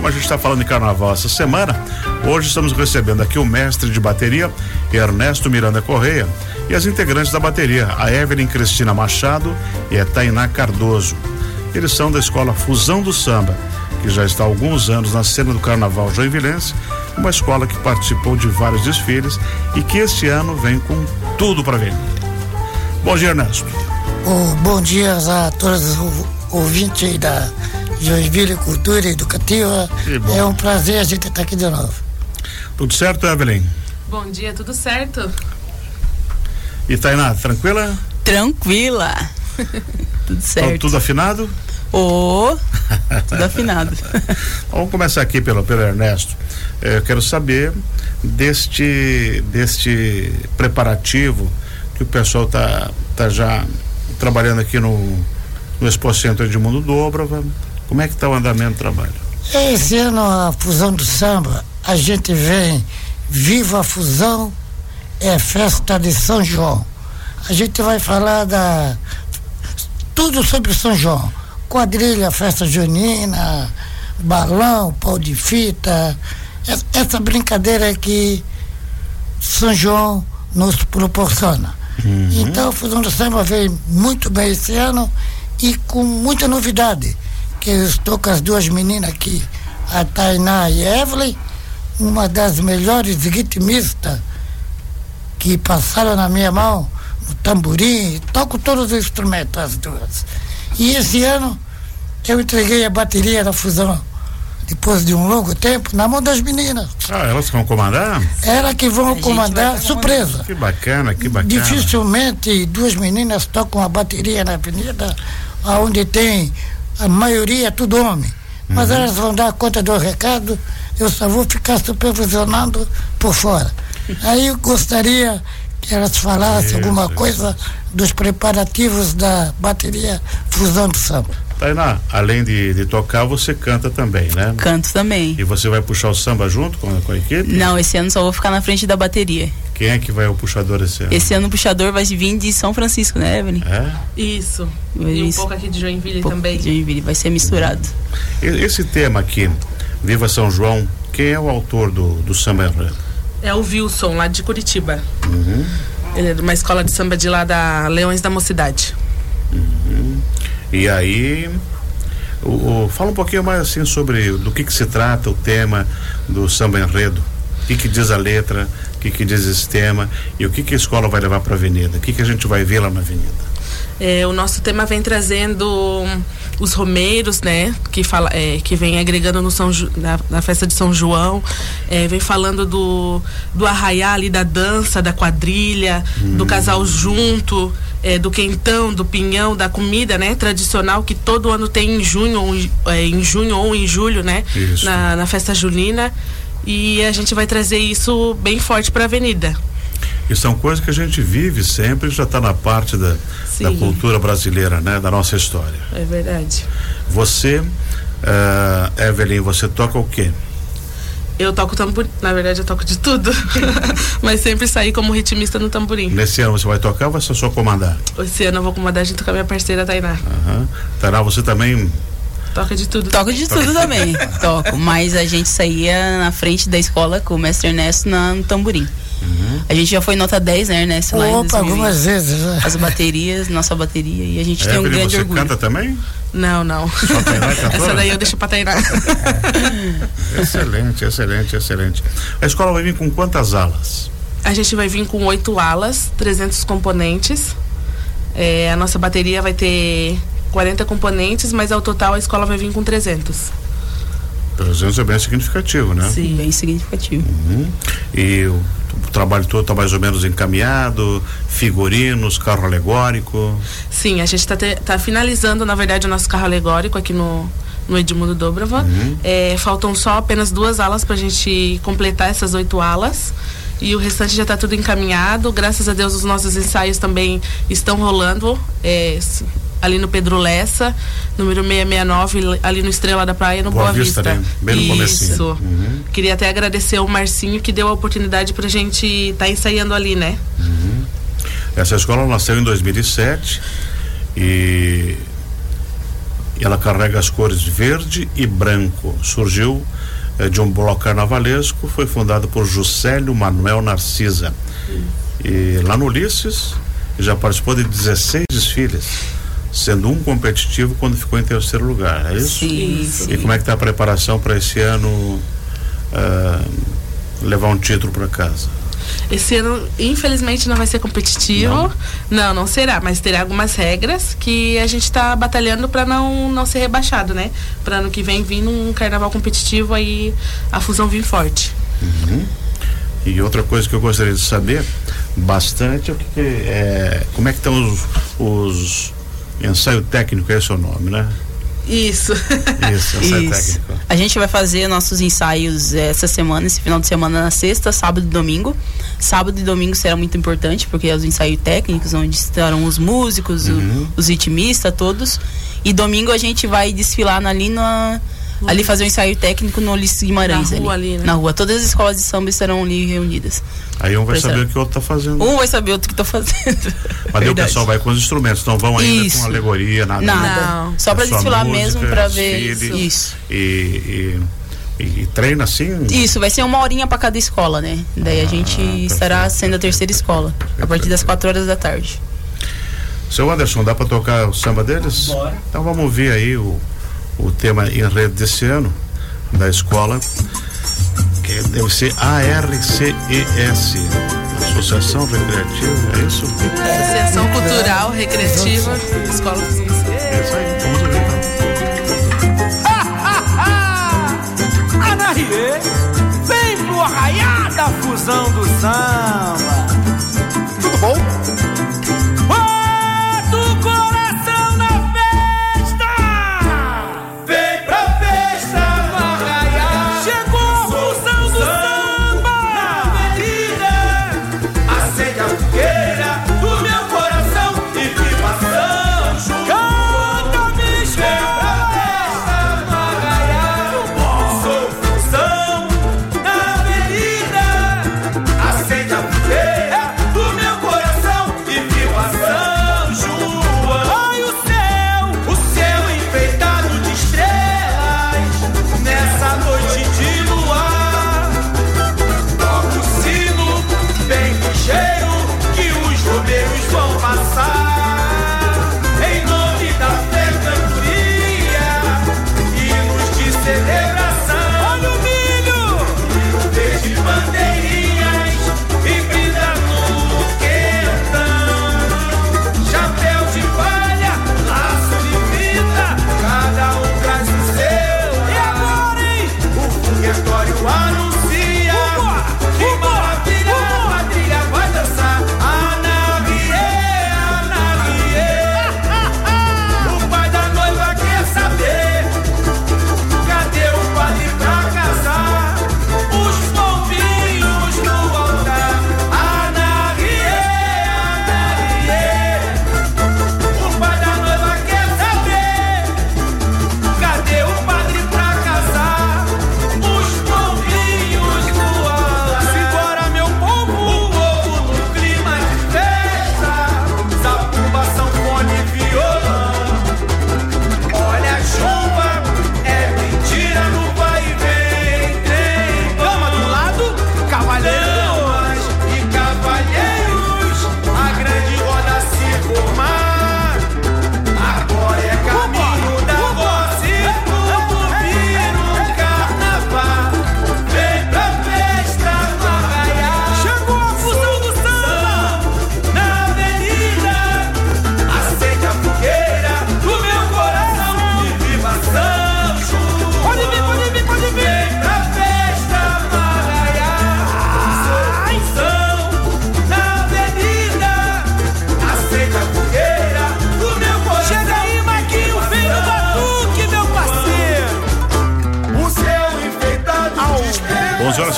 como a gente está falando de carnaval essa semana, hoje estamos recebendo aqui o mestre de bateria, Ernesto Miranda Correia, e as integrantes da bateria, a Evelyn Cristina Machado e a Tainá Cardoso. Eles são da escola Fusão do Samba, que já está há alguns anos na cena do carnaval joinvilense, uma escola que participou de vários desfiles e que este ano vem com tudo para ver. Bom dia, Ernesto. Oh, bom dia a todos os ouvintes da Joinville Cultura Educativa. É um prazer a gente estar aqui de novo. Tudo certo, Evelyn? Bom dia, tudo certo. E Tainá, tranquila? Tranquila. tudo certo. Tudo afinado? Ô, oh, tudo afinado. Vamos começar aqui pelo, pelo Ernesto. É, eu quero saber deste, deste preparativo que o pessoal está tá já trabalhando aqui no, no Expo Centro Edmundo Dobrava. Como é que está o andamento do trabalho? Esse ano a fusão do samba, a gente vem Viva a Fusão, é festa de São João. A gente vai falar da tudo sobre São João. Quadrilha, festa junina, balão, pau de fita, essa brincadeira que São João nos proporciona. Uhum. Então, a Fusão do Samba veio muito bem esse ano e com muita novidade. Que eu estou com as duas meninas aqui, a Tainá e a Evelyn, uma das melhores ritmistas que passaram na minha mão, no tamborim, toco todos os instrumentos, as duas. E esse ano eu entreguei a bateria da Fusão depois de um longo tempo, na mão das meninas. Ah, elas vão comandar? Elas que vão comandar, surpresa. Que bacana, que bacana. Dificilmente duas meninas tocam a bateria na avenida, onde tem a maioria tudo homem. Mas uhum. elas vão dar conta do recado, eu só vou ficar supervisionando por fora. Aí eu gostaria que elas falassem isso, alguma coisa dos preparativos da bateria Fusão do Samba. Tainá, além de, de, tocar, você canta também, né? Canto também. E você vai puxar o samba junto com, com a equipe? Não, esse ano só vou ficar na frente da bateria. Quem é que vai o puxador esse ano? Esse ano o puxador vai vir de São Francisco, né, Evelyn? É? Isso. E um pouco aqui de Joinville um também. De Joinville, vai ser misturado. Esse tema aqui, Viva São João, quem é o autor do, do samba enredo? É o Wilson, lá de Curitiba. Uhum. Ele é de uma escola de samba de lá da Leões da Mocidade. Uhum. E aí, o, o, fala um pouquinho mais assim sobre do que, que se trata o tema do samba enredo. O que, que diz a letra, que, que diz esse tema e o que, que a escola vai levar para a avenida? O que, que a gente vai ver lá na avenida? É, o nosso tema vem trazendo os romeiros, né, que fala, é, que vem agregando no São na, na, festa de São João, é, vem falando do do arraiá ali da dança, da quadrilha, hum. do casal junto, é, do quentão, do pinhão, da comida, né, tradicional que todo ano tem em junho, ou, é, em junho ou em julho, né, na, na festa julina. E a gente vai trazer isso bem forte para a avenida. E são coisas que a gente vive sempre, já está na parte da, da, cultura brasileira, né? Da nossa história. É verdade. Você, uh, Evelyn, você toca o quê? Eu toco tamborim, na verdade eu toco de tudo, mas sempre saí como ritmista no tamborim. Nesse ano você vai tocar ou vai ser só comandar? Esse ano eu vou comandar junto com a minha parceira Tainá. Uhum. Tainá, você também Toca de tudo. Toca de tudo também. Toco. Mas a gente saía na frente da escola com o mestre Ernesto na, no tamborim. Uhum. A gente já foi nota 10, né, Ernesto? Lá Opa, algumas vezes. Né? As baterias, nossa bateria. E a gente é, tem um grande você orgulho. canta também? Não, não. Essa daí eu deixo pra treinar. É. Excelente, excelente, excelente. A escola vai vir com quantas alas? A gente vai vir com oito alas, 300 componentes. É, a nossa bateria vai ter 40 componentes, mas ao total a escola vai vir com 300. 300 é bem significativo, né? Sim, bem significativo. Uhum. E o, trabalho todo está mais ou menos encaminhado, figurinos, carro alegórico? Sim, a gente está tá finalizando, na verdade, o nosso carro alegórico aqui no, no Edmundo Dobrava. Uhum. É, faltam só apenas duas alas para a gente completar essas oito alas. E o restante já está tudo encaminhado. Graças a Deus, os nossos ensaios também estão rolando. É, ali no Pedro Lessa, número 669, ali no Estrela da Praia, no Boa, Boa Vista. Vista. Né? Bem no Isso. Uhum. Queria até agradecer o Marcinho que deu a oportunidade para a gente estar tá ensaiando ali, né? Uhum. Essa escola nasceu em 2007 e ela carrega as cores verde e branco. Surgiu eh, de um bloco carnavalesco, foi fundado por Juscelio Manuel Narcisa. E lá no Ulisses já participou de 16 desfiles, sendo um competitivo quando ficou em terceiro lugar, é isso? Sim, E sim. como é que está a preparação para esse ano ah, levar um título para casa? Esse ano, infelizmente, não vai ser competitivo. Não? Não, não, será, mas terá algumas regras que a gente está batalhando para não, não ser rebaixado, né? Para ano que vem vir num carnaval competitivo aí a fusão vir forte. E outra coisa que eu gostaria de saber bastante é o que, que é, como é que estão os, os ensaio técnico, esse é o nome, né? Isso. Isso, ensaio Isso. técnico. A gente vai fazer nossos ensaios eh, essa semana, esse final de semana na sexta, sábado e domingo. Sábado e domingo será muito importante, porque é os ensaios técnicos, onde estarão os músicos, o- Uhum. os ritmistas, todos. E domingo a gente vai desfilar ali na. Ali fazer um ensaio técnico no Ulisses Guimarães. Na rua ali, né? Na rua. Todas as escolas de samba estarão ali reunidas. Aí um vai é. saber o que o outro está fazendo. Um vai saber outro que tá fazendo. Mas daí o pessoal vai com os instrumentos, não vão ainda Isso. com alegoria, nada. Nada. Não. Só pra É desfilar música, mesmo, pra ver desfile. isso. E, e, e- e treina assim? Isso, vai ser uma horinha pra cada escola, né? Daí a gente estará Ah, perfeito, sendo a terceira escola, a partir das 4 horas da tarde. Seu Anderson, dá para tocar o samba deles? Bora. Então vamos ouvir aí o, o tema enredo desse ano da escola, que deve ser ARCES, Associação Recreativa, é isso? Associação Cultural Recreativa Escola Fusão do Samba. É isso aí, vamos ouvir então. Anarie, vem pro arraiar da fusão do samba. Tudo bom?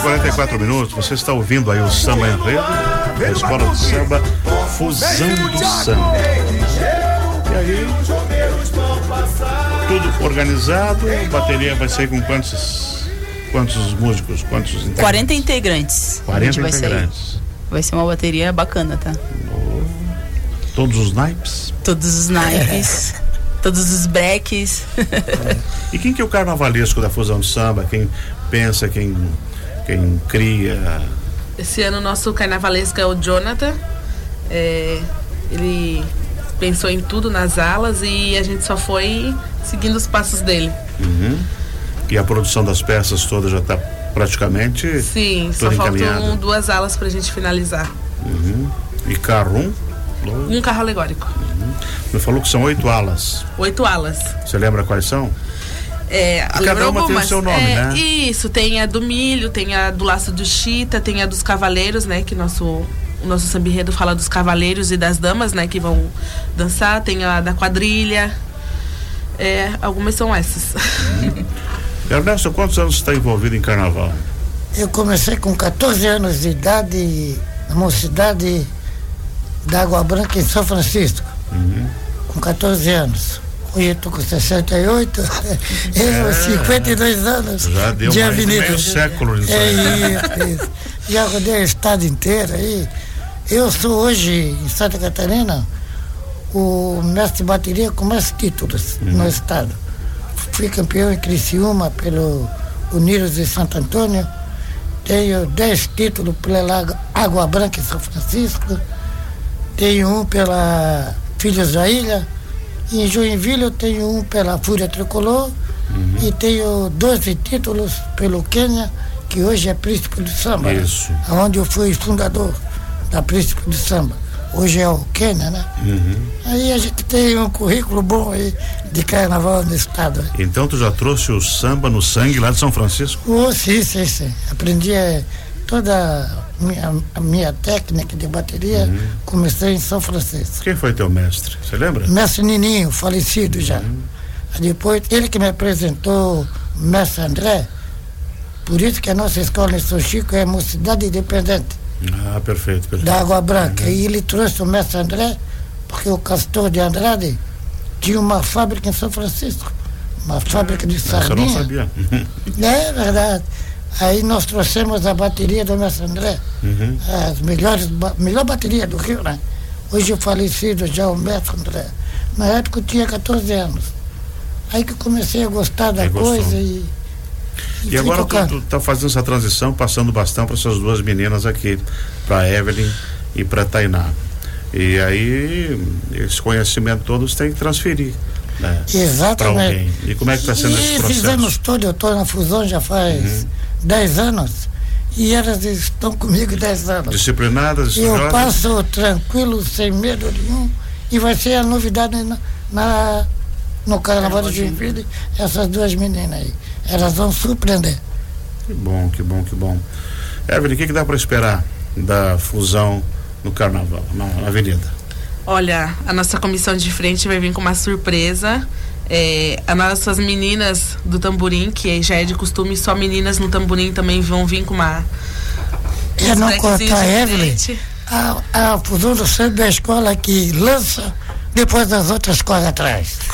44 minutos, você está ouvindo aí o Samba Enredo, da Escola de Samba Fusão do Samba. E aí, tudo organizado, a bateria vai sair com quantos, quantos músicos, quantos integrantes? 40 integrantes. a 40 gente vai sair. integrantes. Vai ser uma bateria bacana, tá? Todos os naipes? Todos os naipes. todos os breques. E quem que é o carnavalesco da fusão de samba? Quem pensa, quem, quem cria? Esse ano o nosso carnavalesco é o Jonathan. É, ele pensou em tudo nas alas e a gente só foi seguindo os passos dele. E a produção das peças todas já está praticamente Sim, só toda faltam duas alas pra gente finalizar. E carro um, Um carro alegórico. me falou que são oito alas. Oito alas. Você lembra quais são? É, cada uma tem o algumas? seu nome, É, né? Isso, tem a do milho, tem a do laço do chita, tem a dos cavaleiros, né? Que nosso, o nosso sambirredo fala dos cavaleiros e das damas, né? Que vão dançar, tem a da quadrilha. É, algumas são essas. Ernesto, quantos anos você está envolvido em carnaval? Eu comecei com 14 anos de idade na mocidade da Água Branca em São Francisco. Com 14 anos. Hoje eu estou com 68, eu 52 anos É. Já deu de mais de avenida. meio século É aí. isso, isso. Já rodei o estado inteiro aí. Eu sou hoje, em Santa Catarina, o mestre de bateria com mais títulos Uhum. no estado. Fui campeão em Criciúma pelo Unidos de Santo Antônio. Tenho 10 títulos pela Lago- Água Branca em São Francisco. Tenho um pela Filhos da Ilha. Em Joinville eu tenho um pela Fúria Tricolor. E tenho 12 títulos pelo Quênia, que hoje é Príncipe do Samba. né? Isso. Onde eu fui fundador da Príncipe do Samba. Hoje é o Quênia, né? Aí a gente tem um currículo bom aí de carnaval no estado. Então tu já trouxe o samba no sangue lá de São Francisco? Oh, sim, sim, sim. Aprendi eh, toda minha, a minha técnica de bateria, comecei em São Francisco. Quem foi teu mestre? Você lembra? Mestre Nininho, falecido já. Aí Depois, ele que me apresentou mestre André, por isso que a nossa escola em São Chico é mocidade independente. Ah, perfeito, perfeito. da Água Branca. E ele trouxe o mestre André, porque o Castor de Andrade tinha uma fábrica em São Francisco. Uma fábrica de Essa eu não sardinha. sabia. É verdade. Aí nós trouxemos a bateria do mestre André. Uhum. As melhores, melhor bateria do Rio, né? Hoje falecido já o mestre André. Na época eu tinha 14 anos. Aí que eu comecei a gostar da gostou. coisa e. E fui agora tu, tu tá fazendo essa transição, passando bastão para essas duas meninas aqui, para Evelyn e para Tainá. E aí, esse conhecimento todos tem que transferir, né? Para Exatamente. alguém. E como é que está sendo esse E esses processo? Uhum. anos todos, eu estou na fusão já faz 10 anos e elas estão comigo 10 anos. Disciplinadas, E eu passo tranquilo, sem medo nenhum, e vai ser a novidade na, na- no Carnaval de Joinville, essas duas meninas aí. Elas vão surpreender. Que bom, que bom, que bom. Evelyn, o que, que dá para esperar da fusão no carnaval, na, na avenida? Olha, a nossa comissão de frente vai vir com uma surpresa. É, as nossas meninas do tamborim, que já é de costume, só meninas no tamborim também vão vir com uma. É uns não cortar a Evelyn. A, a fusão do samba é a escola que lança, depois as outras correm atrás.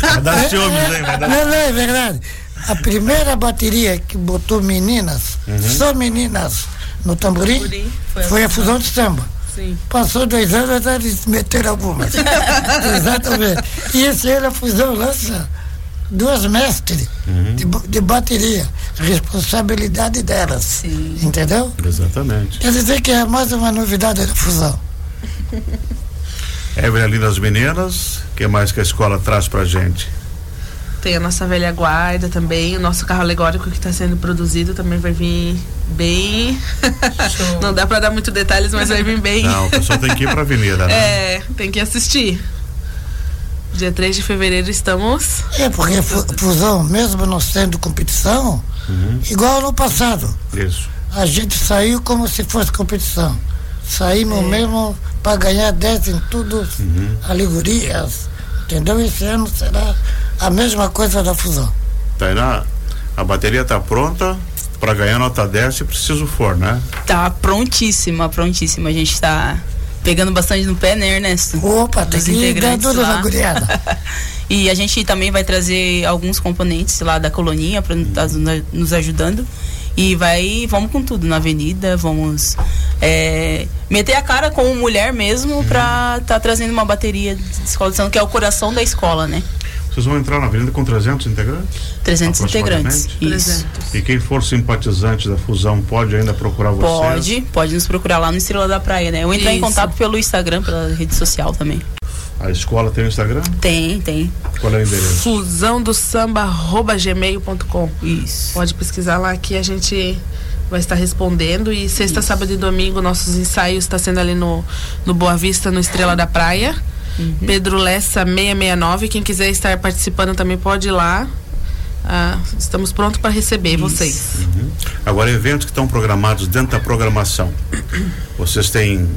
Vai dar ciúmes, hein? Vai dar... Não, não, é verdade. A primeira bateria que botou meninas, só meninas, no tamborim, Tamborim, foi a foi a fusão de samba. Sim. Passou dois anos, eles meteram algumas. Exatamente. E esse ano a fusão lança duas mestres de, ba- de bateria. Responsabilidade delas. Sim. Entendeu? Exatamente. Quer dizer que é mais uma novidade da fusão. Evelyn ali das meninas, o que mais que a escola traz pra gente? Tem a nossa velha guarda também, o nosso carro alegórico que está sendo produzido também vai vir bem. Não dá para dar muito detalhes, mas vai vir bem. Não, o pessoal tem que ir pra avenida, né? É, tem que assistir. Dia 3 de fevereiro estamos. É, porque fu- fusão, mesmo não sendo competição, igual no passado. Isso. A gente saiu como se fosse competição. Saímos mesmo para ganhar 10 em tudo, alegorias. Entendeu? Esse ano será a mesma coisa da fusão. Tainá, a bateria tá pronta pra ganhar nota 10 se preciso for, né? Tá prontíssima, prontíssima. A gente tá pegando bastante no pé, né, Ernesto? Opa, tem Dos que dar integrantes lá. guriada. E a gente também vai trazer alguns componentes lá da coloninha para estar nos ajudando. E vai, vamos com tudo na avenida, vamos é, meter a cara como mulher mesmo pra estar tá trazendo uma bateria de escola de samba, que é o coração da escola, né? Vocês vão entrar na avenida com 300 integrantes? 300 integrantes. Isso. 300. E quem for simpatizante da fusão pode ainda procurar vocês? Pode, pode nos procurar lá no Estrela da Praia, né? Ou entrar em Isso. contato pelo Instagram, pela rede social também. A escola tem o Instagram? Tem, tem. Qual é o endereço? Fusão do samba arroba gmail.com. Isso. Pode pesquisar lá que a gente vai estar respondendo. E sexta, sábado e domingo, nossos ensaios está sendo ali no, no Boa Vista, no Estrela da Praia. Pedro Lessa 669. Quem quiser estar participando também pode ir lá. Ah, estamos prontos para receber vocês. Agora, eventos que estão programados dentro da programação. Vocês têm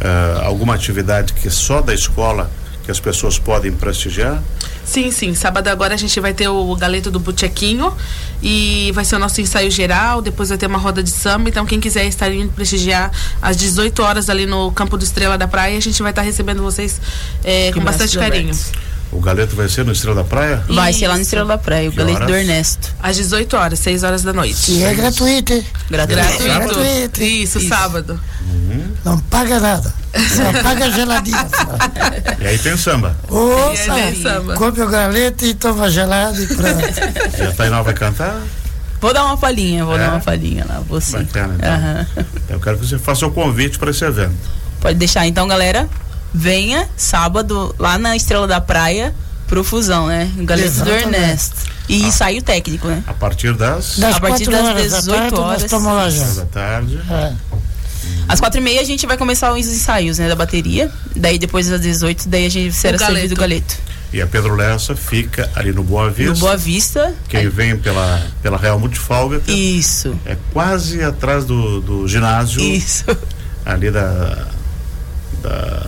ah, alguma atividade que é só da escola que as pessoas podem prestigiar? Sim, sim. Sábado agora a gente vai ter o galeto do Buchequinho e vai ser o nosso ensaio geral. Depois vai ter uma roda de samba. Então, quem quiser estar indo prestigiar às 18 horas ali no Campo do Estrela da Praia, a gente vai estar recebendo vocês eh, com bastante carinho. O galeto vai ser no Estrela da Praia? Vai ser lá no Isso. Estrela da Praia, o Que galeto do horas? Ernesto. Às 18 horas, 6 horas da noite. E é gratuito, hein? Gratuito. Gratuito. Gratuito. Isso, Isso. sábado. Não paga nada. Só paga geladinho. só. E aí tem samba. E aí vem samba. come o galeto e toma gelado e pronto. E a Tainá vai cantar? Vou dar uma palhinha, vou É? dar uma palhinha lá, vou sim. Bacana, então. Aham. Eu quero que você faça o convite para esse evento. Pode deixar então, galera. Venha sábado lá na Estrela da Praia pro Fusão, né? O Galeto do. Ernesto. E ensaio técnico, né? A partir das Das A partir das horas da 18 tarde, nós horas. já. da tarde. É. Às quatro e meia a gente vai começar os ensaios, né? Da bateria. Daí depois das 18, daí a gente será galeto. servido o galeto. E a Pedro Lessa fica ali no Boa Vista. No Boa Vista. Quem vem pela, pela Real Multifalga Isso. é quase atrás do, do ginásio Isso. ali da, da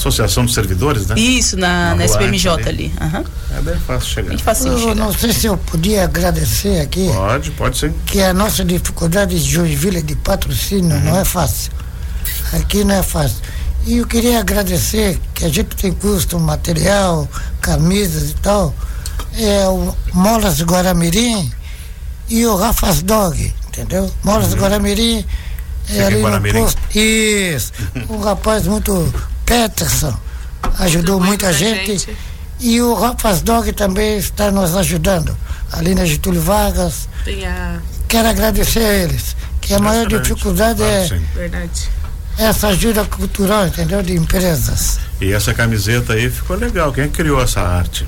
Associação dos Servidores, né? Isso, na, Na na SPMJ antes ali. Aham. É bem fácil A chegar. gente faz assim, Eu chegar. não sei se eu podia agradecer aqui, Pode, pode sim. que a nossa dificuldade de Joinville de patrocínio Uhum. não é fácil. Aqui não é fácil. E eu queria agradecer que a gente tem custo, material, camisas e tal. É o Molas Guaramirim e o Rafa's Dog, entendeu? Molas Guaramirim Fica é ali no Guaramirim? posto. Isso. Um rapaz muito Peterson. Ajudou Muito muita gente. gente. E o Rafa's Dog também está nos ajudando. Ali na Getúlio Vargas. Tem a. Quero agradecer a eles. Que a maior Excelente. dificuldade Claro, é sim. Verdade. essa ajuda cultural, entendeu? De empresas. E essa camiseta aí ficou legal. Quem que criou essa arte?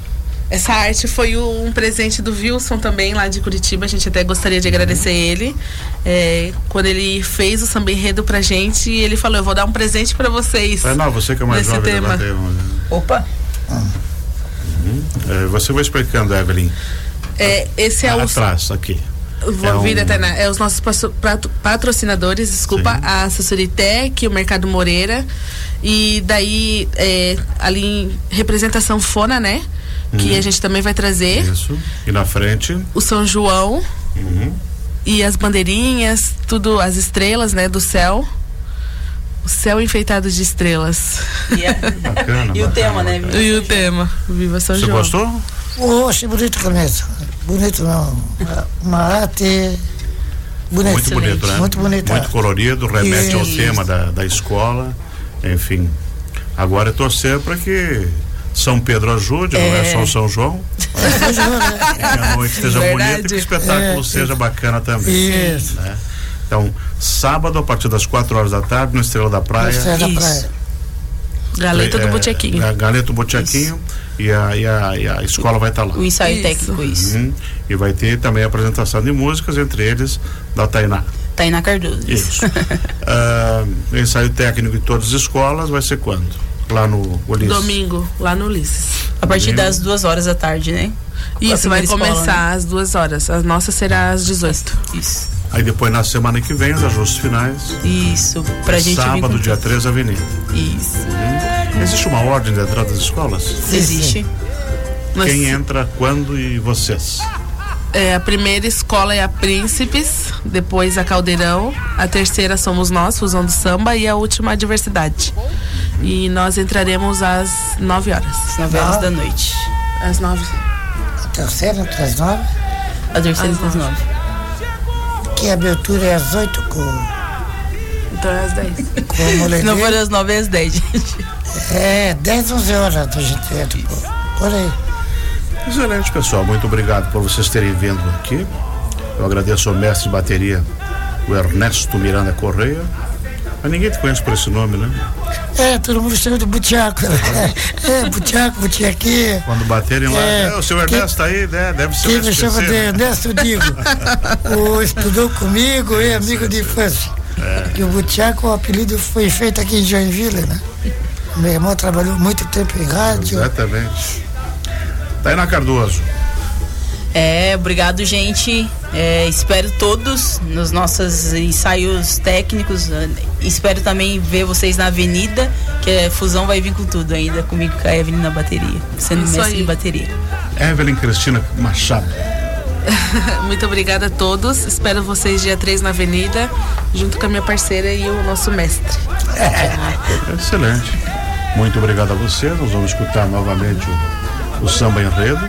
Essa arte foi um presente do Wilson também, lá de Curitiba. A gente até gostaria de agradecer ele. É, quando ele fez o samba enredo pra gente, ele falou: Eu vou dar um presente pra vocês. Tainá, você que é mais jovem, tema. Opa. É, você vai explicando, Evelyn. É, esse é o. Atrás, aqui. Vou É vir até na- é os nossos patro- patro- patrocinadores, desculpa, Sim. a Assessoria Tech, o Mercado Moreira. E daí, é, ali em representação Fona, né? Que a gente também vai trazer. Isso. E na frente. O São João Uhum. e as bandeirinhas, tudo, as estrelas, né, do céu. O céu enfeitado de estrelas. E, a- Bacana. e o bacana, tema, né? bacana. E o tema, Viva São Você João. gostou? Oxe, bonito camisa. Bonito não. Uma- arte bonita. Muito bonito, né? Muito bonita. Muito colorido, remete ao Isso. tema da, da escola. Enfim. Agora é torcer para que São Pedro ajude, não é só o São João. Que a noite esteja Verdade. bonita e que o espetáculo É. seja bacana também. Isso. né? Então, sábado, a partir das 4 horas da tarde, no Estrela da Praia. É da praia. Galeta do É, Botequinho. Ga- Galeta do Botequinho e a, e, a, e a escola vai estar lá. O ensaio Isso. técnico, isso. Uhum. E vai ter também a apresentação de músicas, entre eles da Tainá. Tainá Cardoso. Isso. O ensaio técnico em todas as escolas vai ser quando? Lá no Ulisses. Domingo, lá no Ulisses. A partir Domingo. das duas horas da tarde, né? Isso, vai escola, começar às duas horas. A nossa será às 18. Isso. Aí depois na semana que vem, os ajustes finais. Isso. Pra gente sábado, dia tudo. 3, Avenida. Isso. Existe uma ordem de entrada das escolas? Existe. Nós- Quem entra, quando e vocês? É, a primeira escola é a Príncipes, depois a Caldeirão, a terceira somos nós, Fusão do Samba, e a última a Diversidade. E nós entraremos às 9 horas. Às nove horas da noite. Às 9. A terceira, entre as nove. A terceira Às das nove. nove. Que a abertura é às oito com Então é às 10. Como Se não for às 9 às 10, gente. É, 10, 11 horas a gente entra, pô. Por aí. Excelente, pessoal. Muito obrigado por vocês terem vindo aqui. Eu agradeço ao mestre de bateria, o Ernesto Miranda Correia. Mas ninguém te conhece por esse nome, né? É, todo mundo chama de Butiaco. É, Butiaco, Butiaqui. Quando baterem lá, É, é, o seu que- Ernesto tá aí, né? Deve ser Quem o me chama de? Ernesto Digo. O estudou comigo, é amigo de infância. E o Butiaco, o apelido foi feito aqui em Joinville, né? Meu irmão trabalhou muito tempo em rádio. Exatamente. Tainá Cardoso. É, obrigado, gente. É, espero todos nos nossos ensaios técnicos. É, Espero também ver vocês na avenida, que a fusão vai vir com tudo ainda, comigo com a Evelyn na bateria, sendo Isso mestre aí. de bateria. Evelyn Cristina Machado. Muito obrigada a todos. Espero vocês dia 3 na Avenida, junto com a minha parceira e o nosso mestre. Excelente. Muito obrigado a você. Nós vamos escutar novamente o, o samba enredo.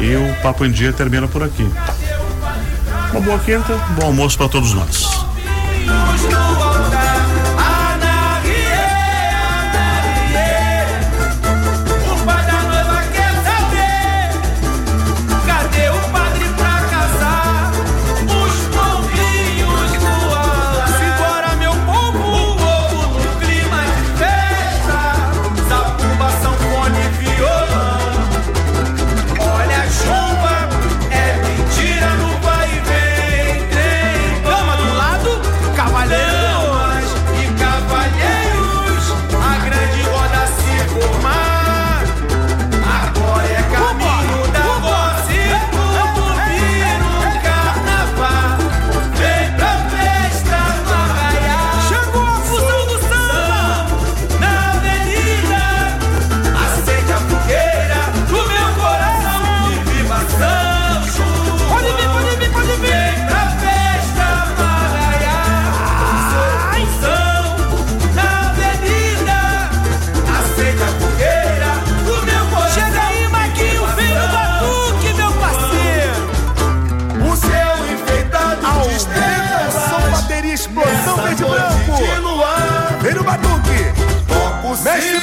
E o Papo em Dia termina por aqui. Uma boa quinta, bom almoço para todos nós. Explosão, verde e branco. Vem no batuque. Toca o Mestre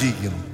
digno.